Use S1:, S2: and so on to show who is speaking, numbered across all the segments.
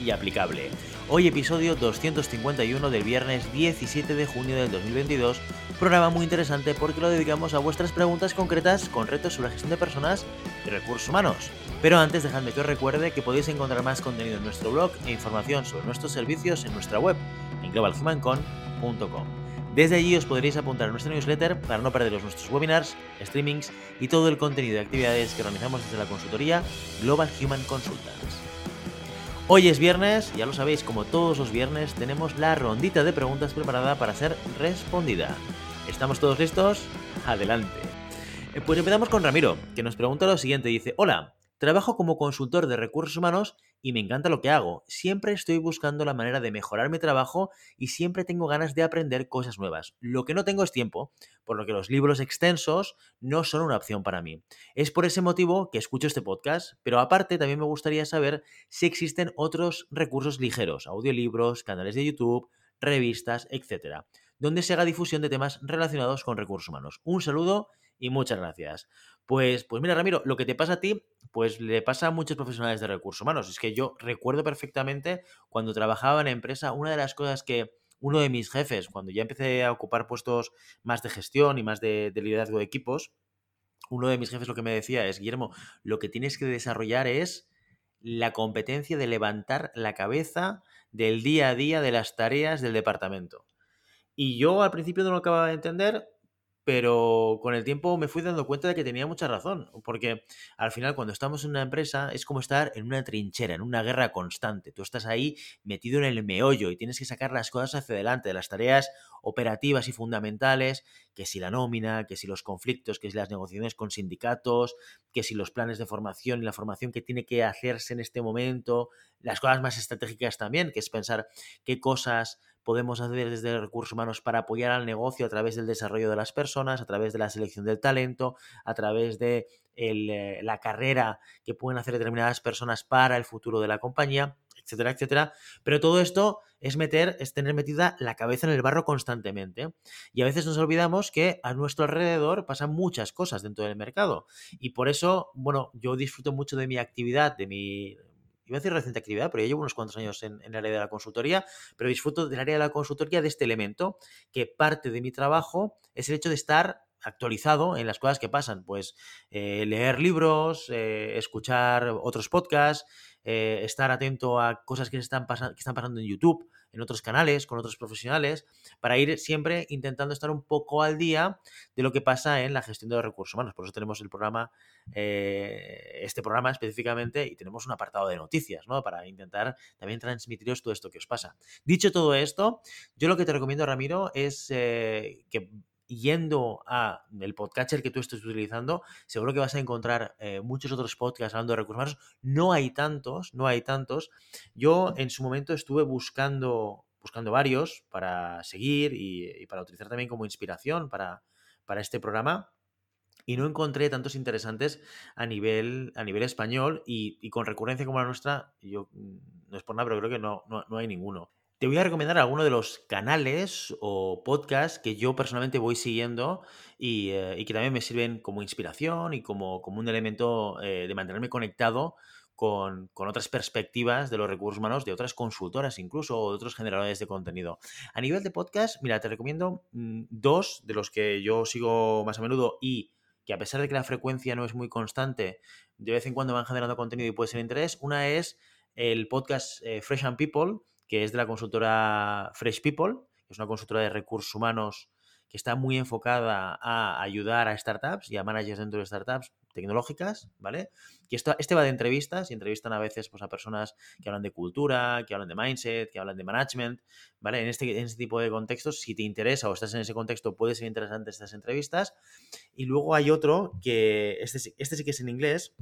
S1: y aplicable. Hoy episodio 251 del viernes 17 de junio del 2022, programa muy interesante porque lo dedicamos a vuestras preguntas concretas con retos sobre gestión de personas y recursos humanos. Pero antes dejadme que os recuerde que podéis encontrar más contenido en nuestro blog e información sobre nuestros servicios en nuestra web, en globalhumancon.com. Desde allí os podréis apuntar a nuestra newsletter para no perderos nuestros webinars, streamings y todo el contenido de actividades que organizamos desde la consultoría Global Human Consultants. Hoy es viernes, ya lo sabéis, como todos los viernes tenemos la rondita de preguntas preparada para ser respondida. ¿Estamos todos listos? Adelante. Eh, pues empezamos con Ramiro, que nos pregunta lo siguiente. Dice, hola, Trabajo como consultor de recursos humanos y me encanta lo que hago. Siempre estoy buscando la manera de mejorar mi trabajo y siempre tengo ganas de aprender cosas nuevas. Lo que no tengo es tiempo, por lo que los libros extensos no son una opción para mí. Es por ese motivo que escucho este podcast, pero aparte también me gustaría saber si existen otros recursos ligeros, audiolibros, canales de YouTube, revistas, etc., donde se haga difusión de temas relacionados con recursos humanos. Un saludo y muchas gracias. Pues, pues mira, Ramiro, lo que te pasa a ti pues le pasa a muchos profesionales de recursos humanos. Es que yo recuerdo perfectamente cuando trabajaba en empresa, una de las cosas que uno de mis jefes, cuando ya empecé a ocupar puestos más de gestión y más de, liderazgo de equipos, uno de mis jefes lo que me decía es, Guillermo, lo que tienes que desarrollar es la competencia de levantar la cabeza del día a día de las tareas del departamento. Y yo al principio no lo acababa de entender, pero con el tiempo me fui dando cuenta de que tenía mucha razón, porque al final cuando estamos en una empresa es como estar en una trinchera, en una guerra constante. Tú estás ahí metido en el meollo y tienes que sacar las cosas hacia adelante, de las tareas operativas y fundamentales, que si la nómina, que si los conflictos, que si las negociaciones con sindicatos, que si los planes de formación y la formación que tiene que hacerse en este momento, las cosas más estratégicas también, que es pensar qué cosas podemos hacer desde recursos humanos para apoyar al negocio a través del desarrollo de las personas, a través de la selección del talento, a través de eh, la carrera que pueden hacer determinadas personas para el futuro de la compañía, etcétera, etcétera. Pero todo esto es meter, es tener metida la cabeza en el barro constantemente. Y a veces nos olvidamos que a nuestro alrededor pasan muchas cosas dentro del mercado. Y por eso, bueno, yo disfruto mucho de mi actividad, de mi iba a decir reciente actividad, pero ya llevo unos cuantos años en, el área de la consultoría, pero disfruto del área de la consultoría de este elemento, que parte de mi trabajo es el hecho de estar actualizado en las cosas que pasan, pues eh, leer libros, eh, escuchar otros podcasts, eh, estar atento a cosas que, están que están pasando en YouTube, en otros canales, con otros profesionales, para ir siempre intentando estar un poco al día de lo que pasa en la gestión de los recursos humanos. Por eso tenemos el programa, eh, este programa específicamente, y tenemos un apartado de noticias, ¿no? Para intentar también transmitiros todo esto que os pasa. Dicho todo esto, yo lo que te recomiendo, Ramiro, es eh, que yendo a el podcatcher que tú estés utilizando, seguro que vas a encontrar eh, muchos otros podcasts hablando de recursos humanos. No hay tantos, no hay tantos. Yo en su momento estuve buscando, buscando varios para seguir y, para utilizar también como inspiración para, para este programa. Y no encontré tantos interesantes a nivel, a nivel español y, con recurrencia como la nuestra, yo mm, no es por nada, pero creo que no, no, no hay ninguno. Te voy a recomendar algunos de los canales o podcasts que yo personalmente voy siguiendo y, eh, que también me sirven como inspiración y como, como un elemento eh, de mantenerme conectado con, otras perspectivas de los recursos humanos, de otras consultoras incluso, o de otros generadores de contenido. A nivel de podcast, mira, te recomiendo mm, dos de los que yo sigo más a menudo y que a pesar de que la frecuencia no es muy constante, de vez en cuando van generando contenido y puede ser interés. Una es el podcast eh, Fresh and People, que es de la consultora Fresh People, que es una consultora de recursos humanos que está muy enfocada a ayudar a startups y a managers dentro de startups tecnológicas, ¿vale? Esto, este va de entrevistas y entrevistan a veces pues, a personas que hablan de cultura, que hablan de mindset, que hablan de management, ¿vale? En este, en este tipo de contextos, si te interesa o estás en ese contexto, puede ser interesante estas entrevistas. Y luego hay otro que, este, este sí que es en inglés,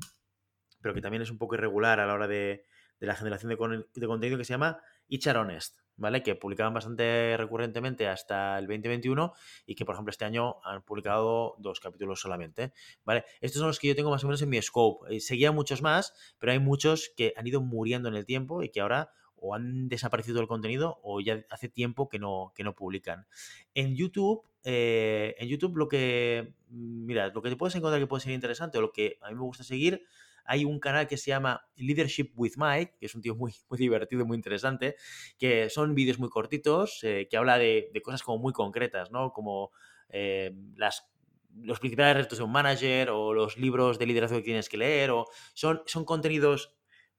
S1: pero que también es un poco irregular a la hora de, de la generación de, contenido que se llama Ichar Honest, ¿vale? Que publicaban bastante recurrentemente hasta el 2021 y que, por ejemplo, este año han publicado dos capítulos solamente, ¿vale? Estos son los que yo tengo más o menos en mi scope. Eh, seguía muchos más, pero hay muchos que han ido muriendo en el tiempo y que ahora o han desaparecido el contenido o ya hace tiempo que no, que no publican. En YouTube, eh, en YouTube lo que, mira, lo que te puedes encontrar que puede ser interesante o lo que a mí me gusta seguir hay un canal que se llama Leadership with Mike, que es un tío muy, muy divertido muy interesante, que son vídeos muy cortitos, eh, que habla de, cosas como muy concretas, ¿no? Como eh, las los principales retos de un manager o los libros de liderazgo que tienes que leer o son, son contenidos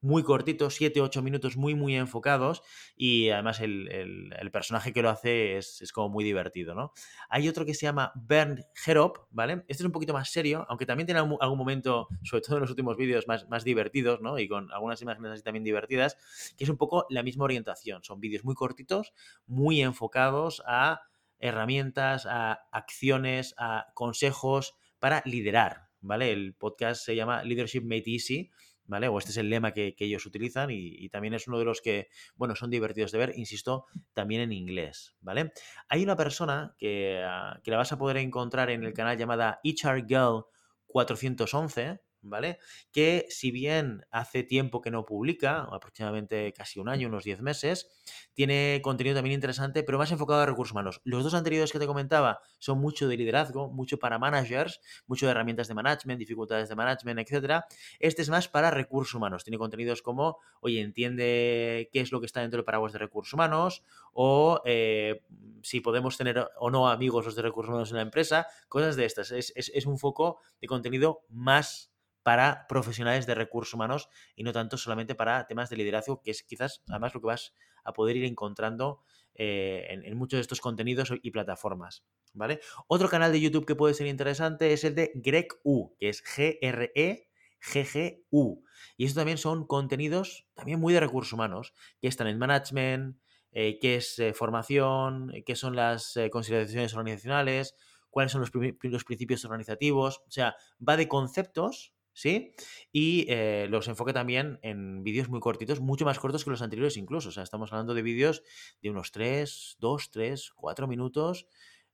S1: muy cortitos, 7, 8 minutos muy, muy enfocados y además el, personaje que lo hace es, como muy divertido, ¿no? Hay otro que se llama Bernd Herop, ¿vale? Este es un poquito más serio, aunque también tiene algún, momento, sobre todo en los últimos vídeos, más, más divertidos, ¿no? Y con algunas imágenes así también divertidas, que es un poco la misma orientación. Son vídeos muy cortitos, muy enfocados a herramientas, a acciones, a consejos para liderar, ¿vale? El podcast se llama Leadership Made Easy ¿vale? O este es el lema que, ellos utilizan y, también es uno de los que, bueno, son divertidos de ver, insisto, también en inglés, ¿vale? Hay una persona que, ah, que la vas a poder encontrar en el canal llamada HR Girl 411, ¿vale? Que si bien hace tiempo que no publica, aproximadamente casi un año, unos 10 meses, tiene contenido también interesante, pero más enfocado a recursos humanos. Los dos anteriores que te comentaba son mucho de liderazgo, mucho para managers, mucho de herramientas de management, dificultades de management, etc. Este es más para recursos humanos. Tiene contenidos como, oye, entiende qué es lo que está dentro del paraguas de recursos humanos o eh, si podemos tener o no amigos los de recursos humanos en la empresa, cosas de estas. Es, es un foco de contenido más para profesionales de recursos humanos y no tanto solamente para temas de liderazgo, que es quizás además lo que vas a poder ir encontrando eh, en, muchos de estos contenidos y plataformas. ¿Vale? Otro canal de YouTube que puede ser interesante es el de Greg U, que es G-R-E-G-G-U. Y estos también son contenidos también muy de recursos humanos, que están en management, eh, qué es eh, formación, qué son las consideraciones organizacionales, cuáles son los, los, principios organizativos. O sea, va de conceptos ¿sí? Y eh, los enfoque también en vídeos muy cortitos, mucho más cortos que los anteriores incluso. O sea, estamos hablando de vídeos de unos 3, 2, 3, 4 minutos.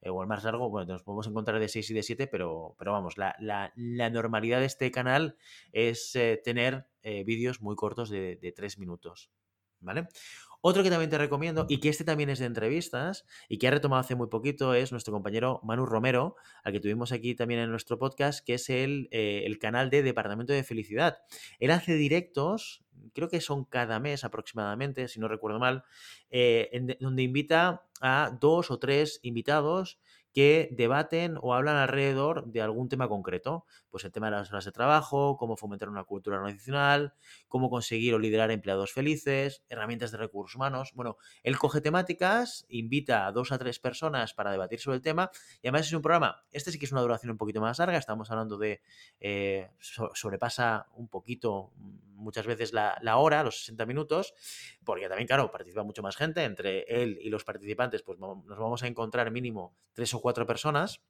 S1: Eh, o el más largo, bueno, nos podemos encontrar de 6 y de 7, pero, pero vamos, la, normalidad de este canal es eh, tener vídeos muy cortos de, de 3 minutos. ¿Vale? Otro que también te recomiendo, y que este también es de entrevistas, y que ha retomado hace muy poquito, es nuestro compañero Manu Romero, al que tuvimos aquí también en nuestro podcast, que es el, eh, el canal de Departamento de Felicidad. Él hace directos, creo que son cada mes aproximadamente, si no recuerdo mal, eh, donde invita a dos o tres invitados que debaten o hablan alrededor de algún tema concreto. Pues el tema de las horas de trabajo, cómo fomentar una cultura organizacional, cómo conseguir o liderar empleados felices, herramientas de recursos humanos. Bueno, él coge temáticas, invita a dos a tres personas para debatir sobre el tema y además es un programa, este sí que es una duración un poquito más larga, estamos hablando de, eh, sobrepasa un poquito muchas veces la, la, hora, los 60 minutos, porque también, claro, participa mucho más gente, entre él y los participantes, pues nos vamos a encontrar mínimo tres o cuatro personas.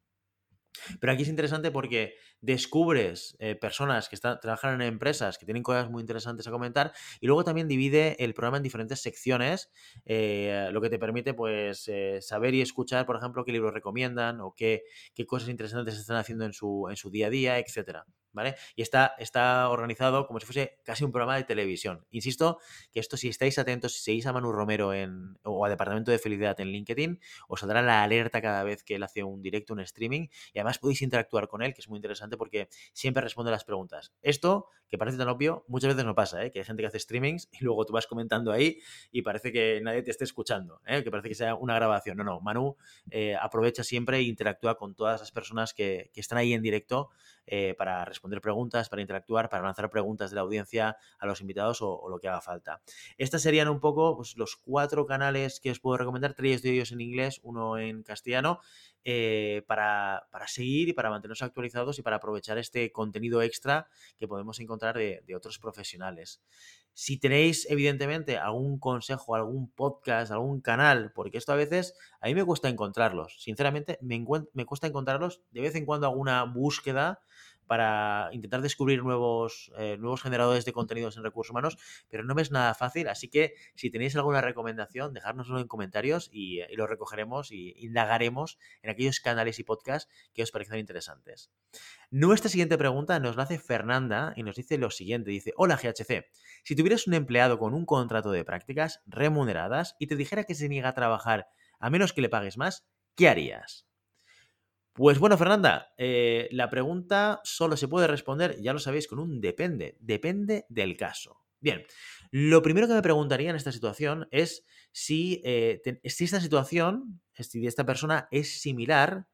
S1: Pero aquí es interesante porque descubres eh, personas que están, trabajan en empresas que tienen cosas muy interesantes a comentar y luego también divide el programa en diferentes secciones, eh, lo que te permite pues eh, saber y escuchar, por ejemplo, qué libros recomiendan o qué, qué cosas interesantes están haciendo en su, en su día a día, etcétera. ¿Vale? Y está, está organizado como si fuese casi un programa de televisión. Insisto que esto, si estáis atentos, si seguís a Manu Romero en, o a Departamento de Felicidad en LinkedIn, os saldrá la alerta cada vez que él hace un directo, un streaming, y además podéis interactuar con él, que es muy interesante porque siempre responde las preguntas. Esto, que parece tan obvio, muchas veces no pasa, ¿eh? que hay gente que hace streamings y luego tú vas comentando ahí y parece que nadie te esté escuchando, ¿eh? que parece que sea una grabación. No, no, Manu eh, aprovecha siempre e interactúa con todas las personas que, que están ahí en directo para responder preguntas, para interactuar, para lanzar preguntas de la audiencia a los invitados o, lo que haga falta. Estas serían un poco pues, los cuatro canales que os puedo recomendar, tres de ellos en inglés, uno en castellano, eh, para, seguir y para mantenernos actualizados y para aprovechar este contenido extra que podemos encontrar de, otros profesionales. Si tenéis, evidentemente, algún consejo, algún podcast, algún canal, porque esto a veces a mí me cuesta encontrarlos. Sinceramente, me, me cuesta encontrarlos. De vez en cuando alguna búsqueda para intentar descubrir nuevos, eh, nuevos generadores de contenidos en recursos humanos, pero no me es nada fácil, así que si tenéis alguna recomendación, dejárnoslo en comentarios y, y lo recogeremos y indagaremos en aquellos canales y podcasts que os parezcan interesantes. Nuestra siguiente pregunta nos la hace Fernanda y nos dice lo siguiente, dice, hola GHC, si tuvieras un empleado con un contrato de prácticas remuneradas y te dijera que se niega a trabajar a menos que le pagues más, ¿qué harías? Pues bueno, Fernanda, eh, la pregunta solo se puede responder, ya lo sabéis, con un depende. Depende del caso. Bien, lo primero que me preguntaría en esta situación es si, eh, si esta situación, si esta persona es similar,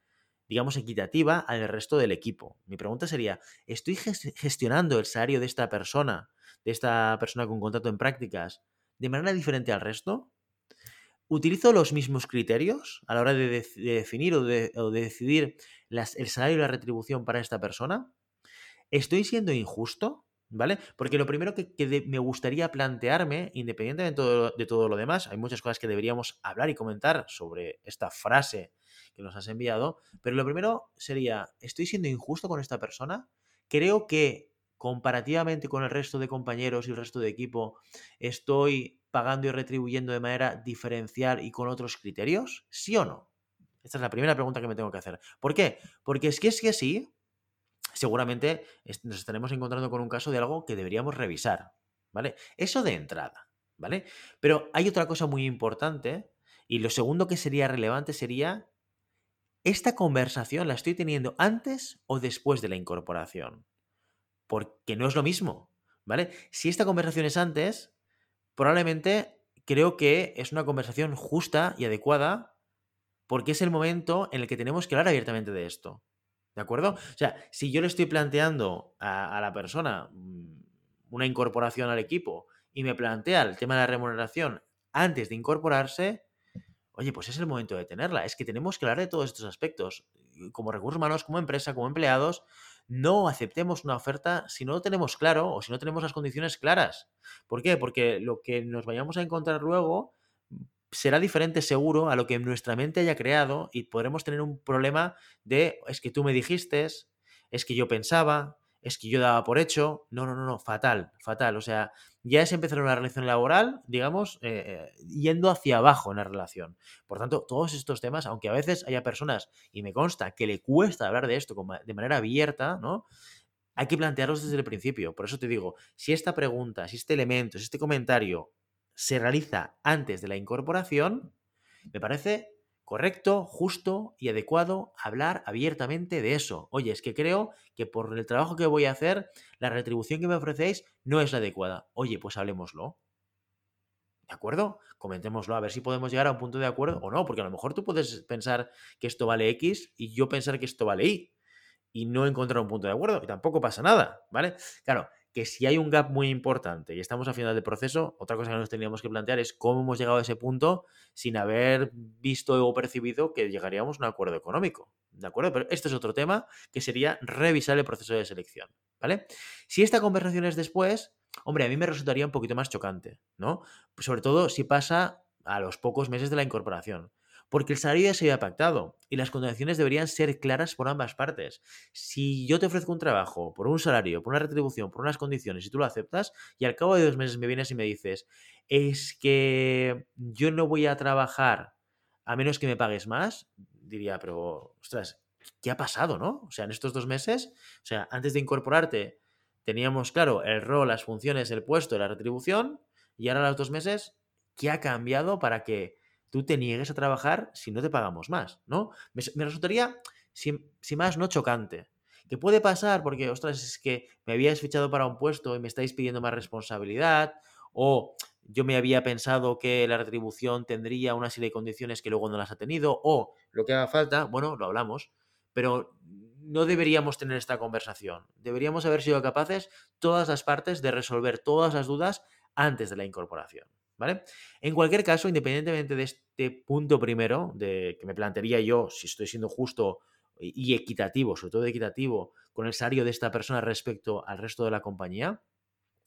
S1: digamos, equitativa al resto del equipo. Mi pregunta sería, ¿estoy gestionando el salario de esta persona, de esta persona con contrato en prácticas, de manera diferente al resto? ¿Utilizo los mismos criterios a la hora de, definir o de, decidir el salario y la retribución para esta persona? ¿Estoy siendo injusto? ¿Vale? Porque lo primero que, me gustaría plantearme, independientemente de todo, de todo, lo demás, hay muchas cosas que deberíamos hablar y comentar sobre esta frase que nos has enviado, pero lo primero sería, ¿estoy siendo injusto con esta persona? Creo que comparativamente con el resto de compañeros y el resto de equipo, estoy pagando y retribuyendo de manera diferencial y con otros criterios? ¿Sí o no? Esta es la primera pregunta que me tengo que hacer. ¿Por qué? Porque es que es que sí, seguramente nos estaremos encontrando con un caso de algo que deberíamos revisar, ¿vale? Eso de entrada, ¿vale? Pero hay otra cosa muy importante y lo segundo que sería relevante sería, ¿esta conversación la estoy teniendo antes o después de la incorporación? Porque no es lo mismo, ¿vale? Si esta conversación es antes, probablemente creo que es una conversación justa y adecuada porque es el momento en el que tenemos que hablar abiertamente de esto. ¿De acuerdo? O sea, si yo le estoy planteando a, la persona mm, una incorporación al equipo y me plantea el tema de la remuneración antes de incorporarse, oye, pues es el momento de tenerla. Es que tenemos que hablar de todos estos aspectos, como recursos humanos, como empresa, como empleados, no aceptemos una oferta si no lo tenemos claro o si no tenemos las condiciones claras. ¿Por qué? Porque lo que nos vayamos a encontrar luego será diferente seguro a lo que nuestra mente haya creado y podremos tener un problema de es que tú me dijiste, es que yo pensaba, es que yo daba por hecho. No, no, no, no, fatal, fatal. O sea, ya es empezar una relación laboral, digamos, eh, eh, yendo hacia abajo en la relación. Por tanto, todos estos temas, aunque a veces haya personas, y me consta, que le cuesta hablar de esto de manera abierta, ¿no? Hay que plantearlos desde el principio. Por eso te digo, si esta pregunta, si este elemento, si este comentario se realiza antes de la incorporación, me parece correcto, justo y adecuado hablar abiertamente de eso. Oye, es que creo que por el trabajo que voy a hacer, la retribución que me ofrecéis no es la adecuada. Oye, pues hablemoslo. ¿De acuerdo? Comentémoslo, a ver si podemos llegar a un punto de acuerdo o no, porque a lo mejor tú puedes pensar que esto vale X y yo pensar que esto vale Y y no encontrar un punto de acuerdo y tampoco pasa nada, ¿vale? Claro, que si hay un gap muy importante y estamos a final del proceso, otra cosa que nos tendríamos que plantear es cómo hemos llegado a ese punto sin haber visto o percibido que llegaríamos a un acuerdo económico. ¿De acuerdo? Pero este es otro tema que sería revisar el proceso de selección. ¿Vale? Si esta conversación es después, hombre, a mí me resultaría un poquito más chocante, ¿no? Sobre todo si pasa a los pocos meses de la incorporación porque el salario ya se había pactado y las condiciones deberían ser claras por ambas partes. Si yo te ofrezco un trabajo por un salario, por una retribución, por unas condiciones y tú lo aceptas y al cabo de dos meses me vienes y me dices, es que yo no voy a trabajar a menos que me pagues más, diría, pero, ostras, ¿qué ha pasado, no? O sea, en estos dos meses, o sea, antes de incorporarte teníamos claro el rol, las funciones, el puesto, la retribución y ahora a los dos meses, ¿qué ha cambiado para que tú te niegues a trabajar si no te pagamos más, ¿no? Me, resultaría, si, más, no chocante. ¿Qué puede pasar? Porque, ostras, es que me habías fichado para un puesto y me estáis pidiendo más responsabilidad, o yo me había pensado que la retribución tendría una serie de condiciones que luego no las ha tenido, o lo que haga falta, bueno, lo hablamos, pero no deberíamos tener esta conversación. Deberíamos haber sido capaces, todas las partes, de resolver todas las dudas antes de la incorporación. ¿Vale? En cualquier caso, independientemente de este punto primero, de que me plantearía yo si estoy siendo justo y equitativo, sobre todo equitativo, con el salario de esta persona respecto al resto de la compañía.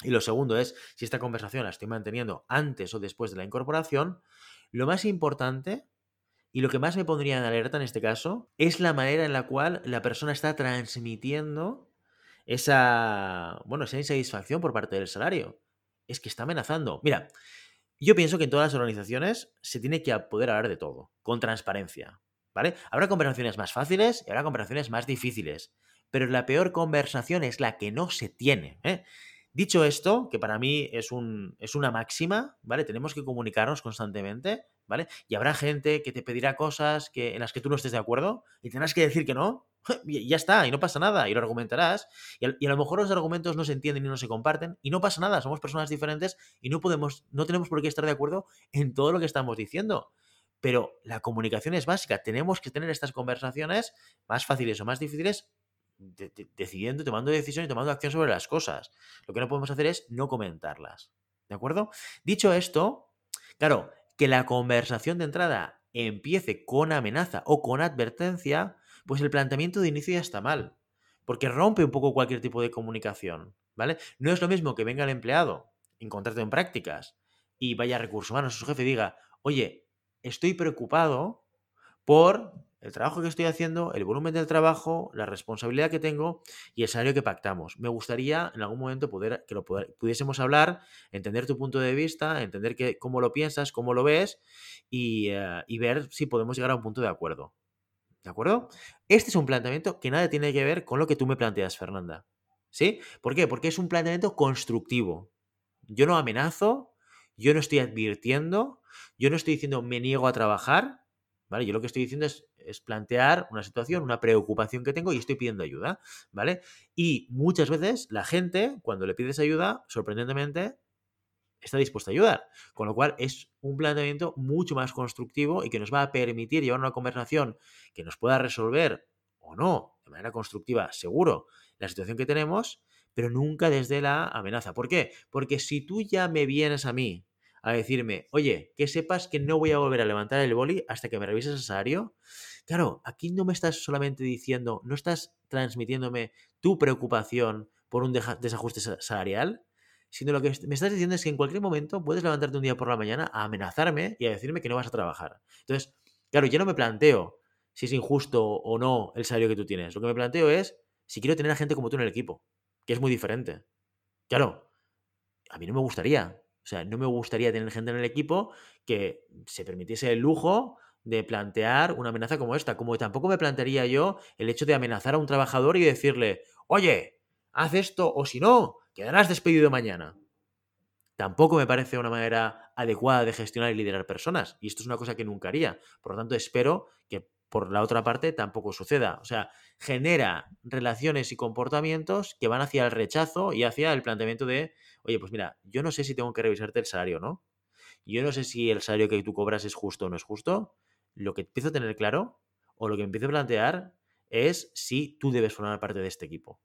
S1: Y lo segundo es si esta conversación la estoy manteniendo antes o después de la incorporación. Lo más importante y lo que más me pondría en alerta en este caso es la manera en la cual la persona está transmitiendo esa, bueno, esa insatisfacción por parte del salario. Es que está amenazando. Mira, yo pienso que en todas las organizaciones se tiene que poder hablar de todo, con transparencia, ¿vale? Habrá conversaciones más fáciles y habrá conversaciones más difíciles, pero la peor conversación es la que no se tiene, ¿eh? Dicho esto, que para mí es, un, es una máxima, ¿vale? Tenemos que comunicarnos constantemente, ¿vale? Y habrá gente que te pedirá cosas que, en las que tú no estés de acuerdo y tendrás que decir que no, ya está, y no pasa nada, y lo argumentarás. Y a, lo mejor los argumentos no se entienden y no se comparten, y no pasa nada, somos personas diferentes y no podemos, no tenemos por qué estar de acuerdo en todo lo que estamos diciendo. Pero la comunicación es básica, tenemos que tener estas conversaciones más fáciles o más difíciles de, de, decidiendo, tomando decisiones y tomando acción sobre las cosas. Lo que no podemos hacer es no comentarlas. ¿De acuerdo? Dicho esto, claro, que la conversación de entrada empiece con amenaza o con advertencia, pues el planteamiento de inicio ya está mal. Porque rompe un poco cualquier tipo de comunicación. ¿Vale? No es lo mismo que venga el empleado, encontrarte en prácticas, y vaya a recursos humanos, su jefe diga, oye, estoy preocupado por el trabajo que estoy haciendo, el volumen del trabajo, la responsabilidad que tengo y el salario que pactamos. Me gustaría en algún momento poder que lo pudiésemos hablar, entender tu punto de vista, entender que, cómo lo piensas, cómo lo ves y, y ver si podemos llegar a un punto de acuerdo. ¿De acuerdo? Este es un planteamiento que nada tiene que ver con lo que tú me planteas, Fernanda. ¿Sí? ¿Por qué? Porque es un planteamiento constructivo. Yo no amenazo, yo no estoy advirtiendo, yo no estoy diciendo me niego a trabajar, ¿vale? Yo lo que estoy diciendo es es plantear una situación, una preocupación que tengo y estoy pidiendo ayuda, ¿vale? Y muchas veces la gente, cuando le pides ayuda, sorprendentemente, está dispuesta a ayudar. Con lo cual es un planteamiento mucho más constructivo y que nos va a permitir llevar una conversación que nos pueda resolver o no, de manera constructiva, seguro, la situación que tenemos, pero nunca desde la amenaza. ¿Por qué? Porque si tú ya me vienes a mí a decirme, oye, que sepas que no voy a volver a levantar el boli hasta que me revises el salario. Claro, aquí no me estás solamente diciendo, no estás transmitiéndome tu preocupación por un desajuste salarial, sino lo que me estás diciendo es que en cualquier momento puedes levantarte un día por la mañana a amenazarme y a decirme que no vas a trabajar. Entonces, claro, yo no me planteo si es injusto o no el salario que tú tienes. Lo que me planteo es si quiero tener a gente como tú en el equipo, que es muy diferente. Claro, a mí no me gustaría o sea, no me gustaría tener gente en el equipo que se permitiese el lujo de plantear una amenaza como esta. Como tampoco me plantearía yo el hecho de amenazar a un trabajador y decirle, oye, haz esto o si no, quedarás despedido mañana. Tampoco me parece una manera adecuada de gestionar y liderar personas. Y esto es una cosa que nunca haría. Por lo tanto, espero que por la otra parte tampoco suceda. O sea, genera relaciones y comportamientos que van hacia el rechazo y hacia el planteamiento de, oye, pues mira, yo no sé si tengo que revisarte el salario no. Yo no sé si el salario que tú cobras es justo o no es justo. Lo que empiezo a tener claro o lo que empiezo a plantear es si tú debes formar parte de este equipo.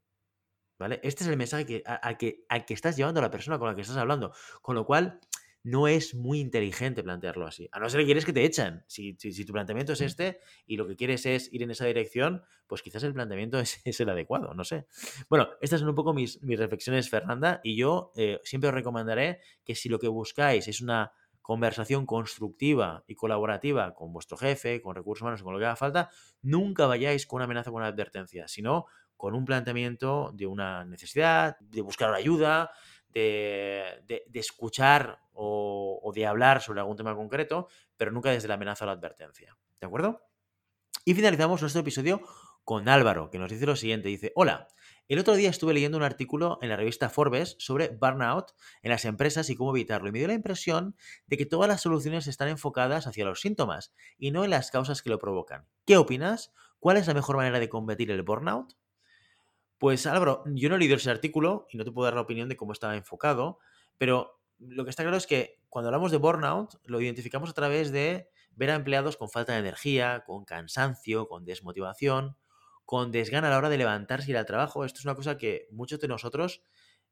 S1: ¿Vale? Este es el mensaje que, al, que, al que estás llevando a la persona con la que estás hablando. Con lo cual, no es muy inteligente plantearlo así. A no ser que quieres que te echan. Si, si, si, tu planteamiento es este y lo que quieres es ir en esa dirección, pues quizás el planteamiento es, es el adecuado, no sé. Bueno, estas son un poco mis, mis reflexiones, Fernanda, y yo eh, siempre os recomendaré que si lo que buscáis es una conversación constructiva y colaborativa con vuestro jefe, con recursos humanos, con lo que haga falta, nunca vayáis con una amenaza, con una advertencia, sino con un planteamiento de una necesidad, de buscar ayuda, de, de, escuchar o, o, de hablar sobre algún tema concreto, pero nunca desde la amenaza o la advertencia. ¿De acuerdo? Y finalizamos nuestro episodio con Álvaro, que nos dice lo siguiente. Dice, hola, el otro día estuve leyendo un artículo en la revista Forbes sobre burnout en las empresas y cómo evitarlo. Y me dio la impresión de que todas las soluciones están enfocadas hacia los síntomas y no en las causas que lo provocan. ¿Qué opinas? ¿Cuál es la mejor manera de combatir el burnout? Pues Álvaro, yo no he leído ese artículo y no te puedo dar la opinión de cómo estaba enfocado, pero lo que está claro es que cuando hablamos de burnout lo identificamos a través de ver a empleados con falta de energía, con cansancio, con desmotivación, con desgana a la hora de levantarse y ir al trabajo. Esto es una cosa que muchos de nosotros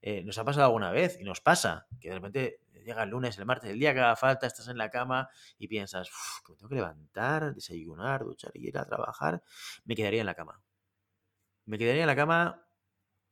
S1: eh, nos ha pasado alguna vez y nos pasa, que de repente llega el lunes, el martes, el día que haga falta, estás en la cama y piensas, que me tengo que levantar, desayunar, duchar y ir a trabajar, me quedaría en la cama me quedaría en la cama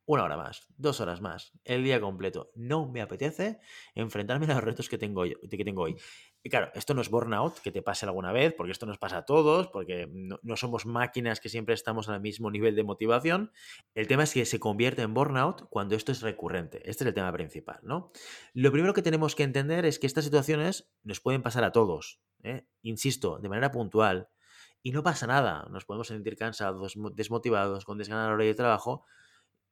S1: una hora más, dos horas más, el día completo. No me apetece enfrentarme a los retos que tengo, que tengo hoy. Y claro, esto no es burnout, que te pase alguna vez, porque esto nos pasa a todos, porque no, no, somos máquinas que siempre estamos al mismo nivel de motivación. El tema es que se convierte en burnout cuando esto es recurrente. Este es el tema principal, ¿no? Lo primero que tenemos que entender es que estas situaciones nos pueden pasar a todos. ¿eh? Insisto, de manera puntual. Y no pasa nada. Nos podemos sentir cansados, desmotivados, con desganar de trabajo,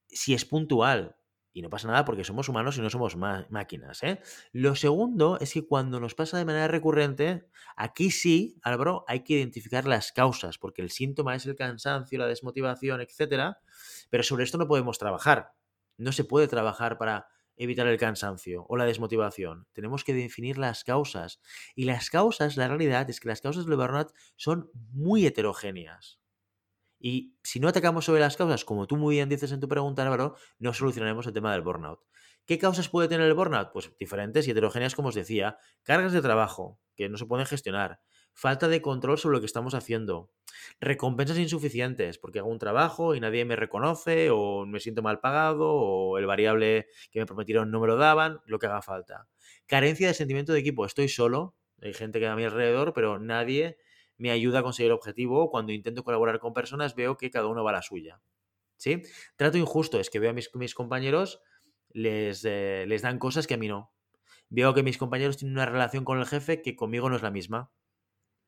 S1: si es puntual. Y no pasa nada porque somos humanos y no somos máquinas. ¿eh? Lo segundo es que cuando nos pasa de manera recurrente, aquí sí, Álvaro, hay que identificar las causas, porque el síntoma es el cansancio, la desmotivación, etc. Pero sobre esto no podemos trabajar. No se puede trabajar para evitar el cansancio o la desmotivación. Tenemos que definir las causas. Y las causas, la realidad es que las causas del burnout son muy heterogéneas. Y si no atacamos sobre las causas, como tú muy bien dices en tu pregunta, Álvaro, no solucionaremos el tema del burnout. ¿Qué causas puede tener el burnout? Pues diferentes y heterogéneas, como os decía. Cargas de trabajo que no se pueden gestionar. Falta de control sobre lo que estamos haciendo. Recompensas insuficientes, porque hago un trabajo y nadie me reconoce, o me siento mal pagado, o el variable que me prometieron no me lo daban, lo que haga falta. Carencia de sentimiento de equipo. Estoy solo, hay gente que a mi alrededor, pero nadie me ayuda a conseguir el objetivo. Cuando intento colaborar con personas, veo que cada uno va a la suya. ¿Sí? Trato injusto es que veo a mis, compañeros, les, eh, les dan cosas que a mí no. Veo que mis compañeros tienen una relación con el jefe que conmigo no es la misma.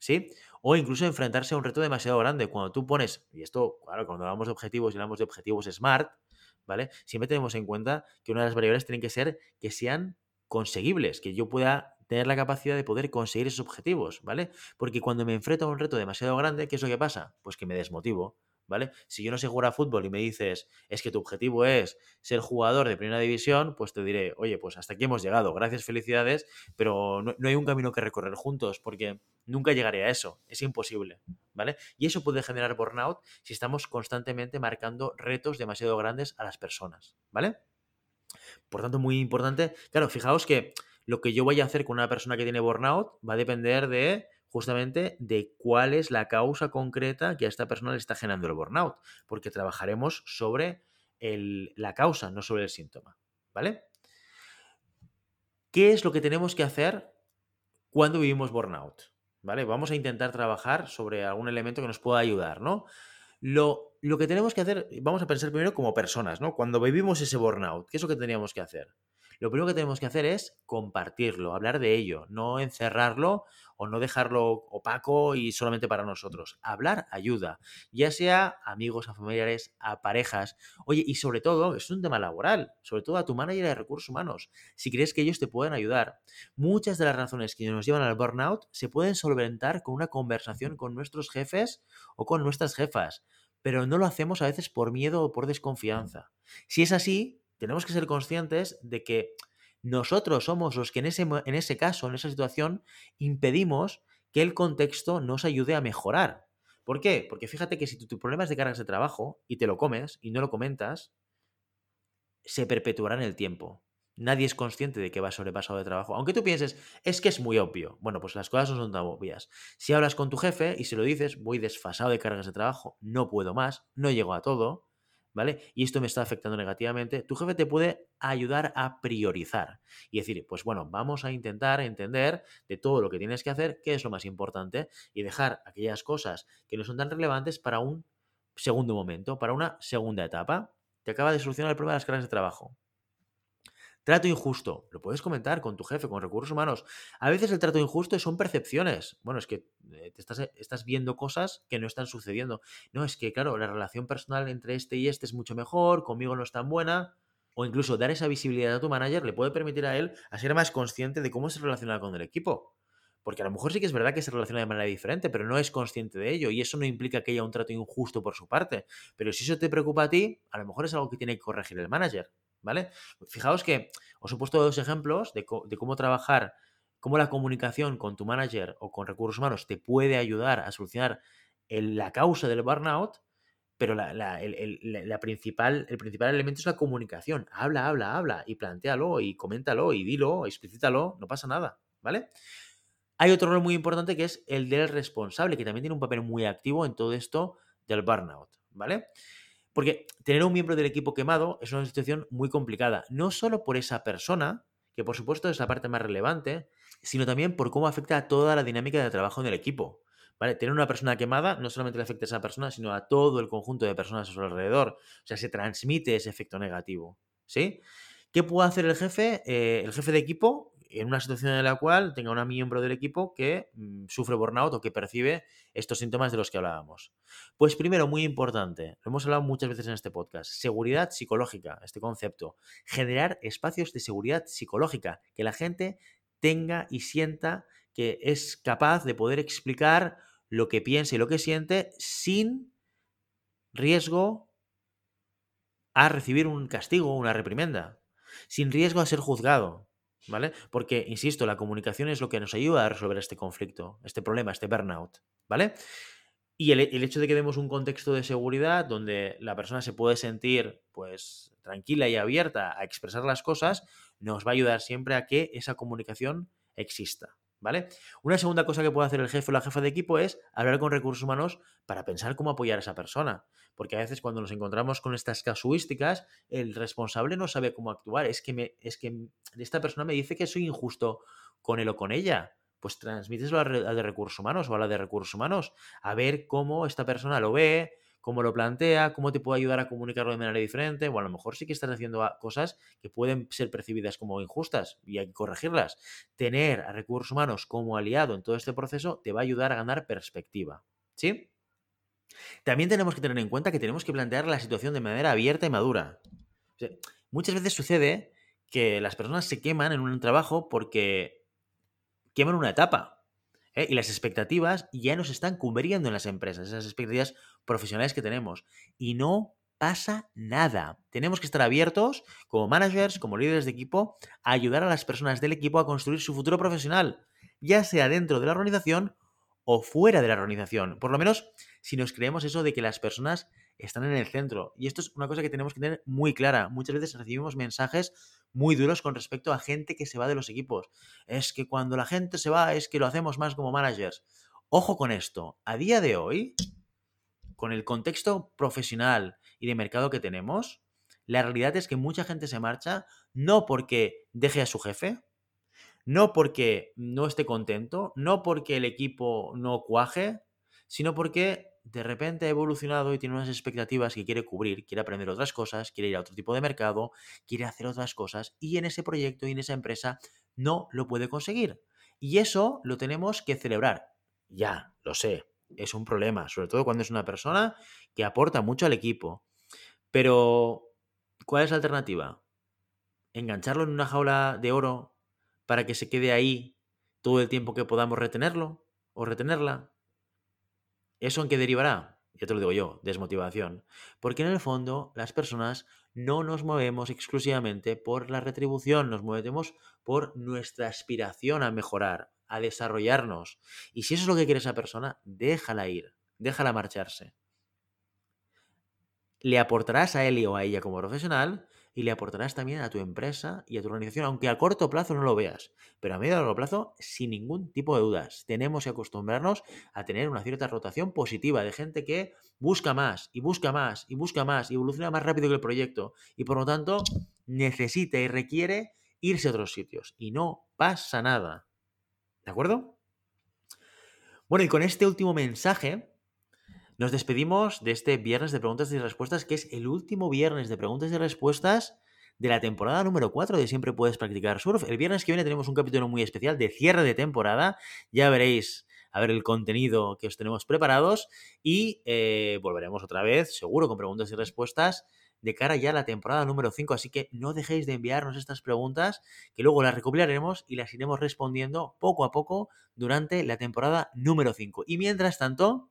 S1: ¿Sí? O incluso enfrentarse a un reto demasiado grande. Cuando tú pones, y esto, claro, cuando hablamos de objetivos y hablamos de objetivos SMART, ¿vale? Siempre tenemos en cuenta que una de las variables tienen que ser que sean conseguibles, que yo pueda tener la capacidad de poder conseguir esos objetivos, ¿vale? Porque cuando me enfrento a un reto demasiado grande, ¿qué es lo que pasa? Pues que me desmotivo, ¿vale? Si yo no sé jugar a fútbol y me dices, es que tu objetivo es ser jugador de primera división, pues te diré, oye, pues hasta aquí hemos llegado, gracias, felicidades, pero no, no hay un camino que recorrer juntos, porque nunca llegaré a eso, es imposible, ¿vale? Y eso puede generar burnout si estamos constantemente marcando retos demasiado grandes a las personas, ¿vale? Por tanto, muy importante, claro, fijaos que lo que yo voy a hacer con una persona que tiene burnout va a depender de justamente de cuál es la causa concreta que a esta persona le está generando el burnout, porque trabajaremos sobre la causa, no sobre el síntoma, ¿vale? ¿Qué es lo que tenemos que hacer cuando vivimos burnout? ¿Vale? Vamos a intentar trabajar sobre algún elemento que nos pueda ayudar, ¿no? Lo, lo que tenemos que hacer, vamos a pensar primero como personas, ¿no? Cuando vivimos ese burnout, ¿qué es lo que teníamos que hacer? Lo primero que tenemos que hacer es compartirlo, hablar de ello, no encerrarlo o no dejarlo opaco y solamente para nosotros. Hablar ayuda, ya sea a amigos, a familiares, a parejas. Oye, y sobre todo, es un tema laboral, sobre todo a tu manager de recursos humanos, si crees que ellos te pueden ayudar. Muchas de las razones que nos llevan al burnout se pueden solventar con una conversación con nuestros jefes o con nuestras jefas pero no lo hacemos a veces por miedo o por desconfianza. Si es así, tenemos que ser conscientes de que nosotros somos los que en ese, en ese caso, en esa situación, impedimos que el contexto nos ayude a mejorar. ¿Por qué? Porque fíjate que si tu, tu problema es de cargas de trabajo y te lo comes y no lo comentas, se perpetuará en el tiempo. Nadie es consciente de que va sobrepasado de trabajo. Aunque tú pienses, es que es muy obvio. Bueno, pues las cosas no son tan obvias. Si hablas con tu jefe y se lo dices, voy desfasado de cargas de trabajo, no puedo más, no llego a todo, ¿vale? Y esto me está afectando negativamente, tu jefe te puede ayudar a priorizar y decir, pues bueno, vamos a intentar entender de todo lo que tienes que hacer, qué es lo más importante y dejar aquellas cosas que no son tan relevantes para un segundo momento, para una segunda etapa. Te acaba de solucionar el problema de las cargas de trabajo. Trato injusto. Lo puedes comentar con tu jefe, con recursos humanos. A veces el trato injusto son percepciones. Bueno, es que eh, te estás, eh, estás, viendo cosas que no están sucediendo. No, es que, claro, la relación personal entre este y este es mucho mejor, conmigo no es tan buena. O incluso dar esa visibilidad a tu manager le puede permitir a él a ser más consciente de cómo se relaciona con el equipo. Porque a lo mejor sí que es verdad que se relaciona de manera diferente, pero no es consciente de ello. Y eso no implica que haya un trato injusto por su parte. Pero si eso te preocupa a ti, a lo mejor es algo que tiene que corregir el manager. ¿Vale? Fijaos que os he puesto dos ejemplos de, cómo trabajar, cómo la comunicación con tu manager o con recursos humanos te puede ayudar a solucionar la causa del burnout, pero la, el, principal, el principal elemento es la comunicación. Habla, habla, habla y plantealo y coméntalo y dilo, explícitalo, no pasa nada, ¿vale? Hay otro rol muy importante que es el del responsable, que también tiene un papel muy activo en todo esto del burnout, ¿vale? Porque tener un miembro del equipo quemado es una situación muy complicada, no solo por esa persona, que por supuesto es la parte más relevante, sino también por cómo afecta a toda la dinámica de trabajo en el equipo. ¿Vale? Tener una persona quemada no solamente le afecta a esa persona, sino a todo el conjunto de personas a su alrededor. O sea, se transmite ese efecto negativo. ¿Sí? ¿Qué puede hacer el jefe? Eh, el jefe de equipo, en una situación en la cual tenga un miembro del equipo que mm, sufre burnout o que percibe estos síntomas de los que hablábamos. Pues primero, muy importante, lo hemos hablado muchas veces en este podcast, seguridad psicológica, este concepto. Generar espacios de seguridad psicológica, que la gente tenga y sienta que es capaz de poder explicar lo que piensa y lo que siente sin riesgo a recibir un castigo, una reprimenda, sin riesgo a ser juzgado, ¿vale? Porque, insisto, la comunicación es lo que nos ayuda a resolver este conflicto, este problema, este burnout, ¿vale? Y el, hecho de que demos un contexto de seguridad donde la persona se puede sentir, pues, tranquila y abierta a expresar las cosas, nos va a ayudar siempre a que esa comunicación exista, ¿vale? Una segunda cosa que puede hacer el jefe o la jefa de equipo es hablar con recursos humanos para pensar cómo apoyar a esa persona. Porque a veces cuando nos encontramos con estas casuísticas, el responsable no sabe cómo actuar. Es que, me, es que esta persona me dice que soy injusto con él o con ella. Pues transmíteslo a la de recursos humanos o a la de recursos humanos. A ver cómo esta persona lo ve, cómo lo plantea, cómo te puede ayudar a comunicarlo de manera diferente, o a lo mejor sí que estás haciendo cosas que pueden ser percibidas como injustas y hay que corregirlas. Tener a recursos humanos como aliado en todo este proceso te va a ayudar a ganar perspectiva. ¿Sí? También tenemos que tener en cuenta que tenemos que plantear la situación de manera abierta y madura. muchas veces sucede que las personas se queman en un trabajo porque queman una etapa. ¿Eh? Y las expectativas ya nos están cubriendo en las empresas, esas expectativas profesionales que tenemos. Y no pasa nada. Tenemos que estar abiertos como managers, como líderes de equipo, a ayudar a las personas del equipo a construir su futuro profesional, ya sea dentro de la organización o fuera de la organización. Por lo menos si nos creemos eso de que las personas están en el centro. Y esto es una cosa que tenemos que tener muy clara. Muchas veces recibimos mensajes muy duros con respecto a gente que se va de los equipos. Es que cuando la gente se va es que lo hacemos más como managers. Ojo con esto. A día de hoy, con el contexto profesional y de mercado que tenemos, la realidad es que mucha gente se marcha no porque deje a su jefe, no porque no esté contento, no porque el equipo no cuaje, sino porque de repente ha evolucionado y tiene unas expectativas que quiere cubrir, quiere aprender otras cosas, quiere ir a otro tipo de mercado, quiere hacer otras cosas y en ese proyecto y en esa empresa no lo puede conseguir. Y eso lo tenemos que celebrar. Ya, lo sé, es un problema, sobre todo cuando es una persona que aporta mucho al equipo. Pero, ¿cuál es la alternativa? ¿Engancharlo en una jaula de oro para que se quede ahí todo el tiempo que podamos retenerlo o retenerla? ¿Eso en qué derivará? Ya te lo digo yo, desmotivación. Porque en el fondo las personas no nos movemos exclusivamente por la retribución, nos movemos por nuestra aspiración a mejorar, a desarrollarnos. Y si eso es lo que quiere esa persona, déjala ir, déjala marcharse. Le aportarás a él o a ella como profesional y le aportarás también a tu empresa y a tu organización, aunque a corto plazo no lo veas, pero a medio y largo plazo sin ningún tipo de dudas. Tenemos que acostumbrarnos a tener una cierta rotación positiva de gente que busca más y busca más y busca más y evoluciona más rápido que el proyecto y por lo tanto necesita y requiere irse a otros sitios y no pasa nada. ¿De acuerdo? Bueno, y con este último mensaje nos despedimos de este viernes de preguntas y respuestas, que es el último viernes de preguntas y respuestas de la temporada número 4 de Siempre Puedes Practicar Surf. El viernes que viene tenemos un capítulo muy especial de cierre de temporada. Ya veréis a ver el contenido que os tenemos preparados y eh, volveremos otra vez, seguro, con preguntas y respuestas de cara ya a la temporada número 5. Así que no dejéis de enviarnos estas preguntas, que luego las recopilaremos y las iremos respondiendo poco a poco durante la temporada número 5. Y mientras tanto,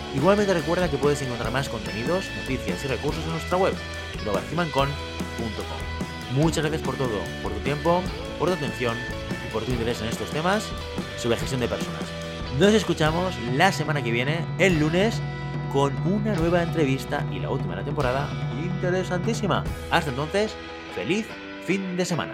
S1: Igualmente recuerda que puedes encontrar más contenidos, noticias y recursos en nuestra web, globalcimancon.com. Muchas gracias por todo, por tu tiempo, por tu atención y por tu interés en estos temas sobre gestión de personas. Nos escuchamos la semana que viene, el lunes, con una nueva entrevista y la última de la temporada interesantísima. Hasta entonces, feliz fin de semana.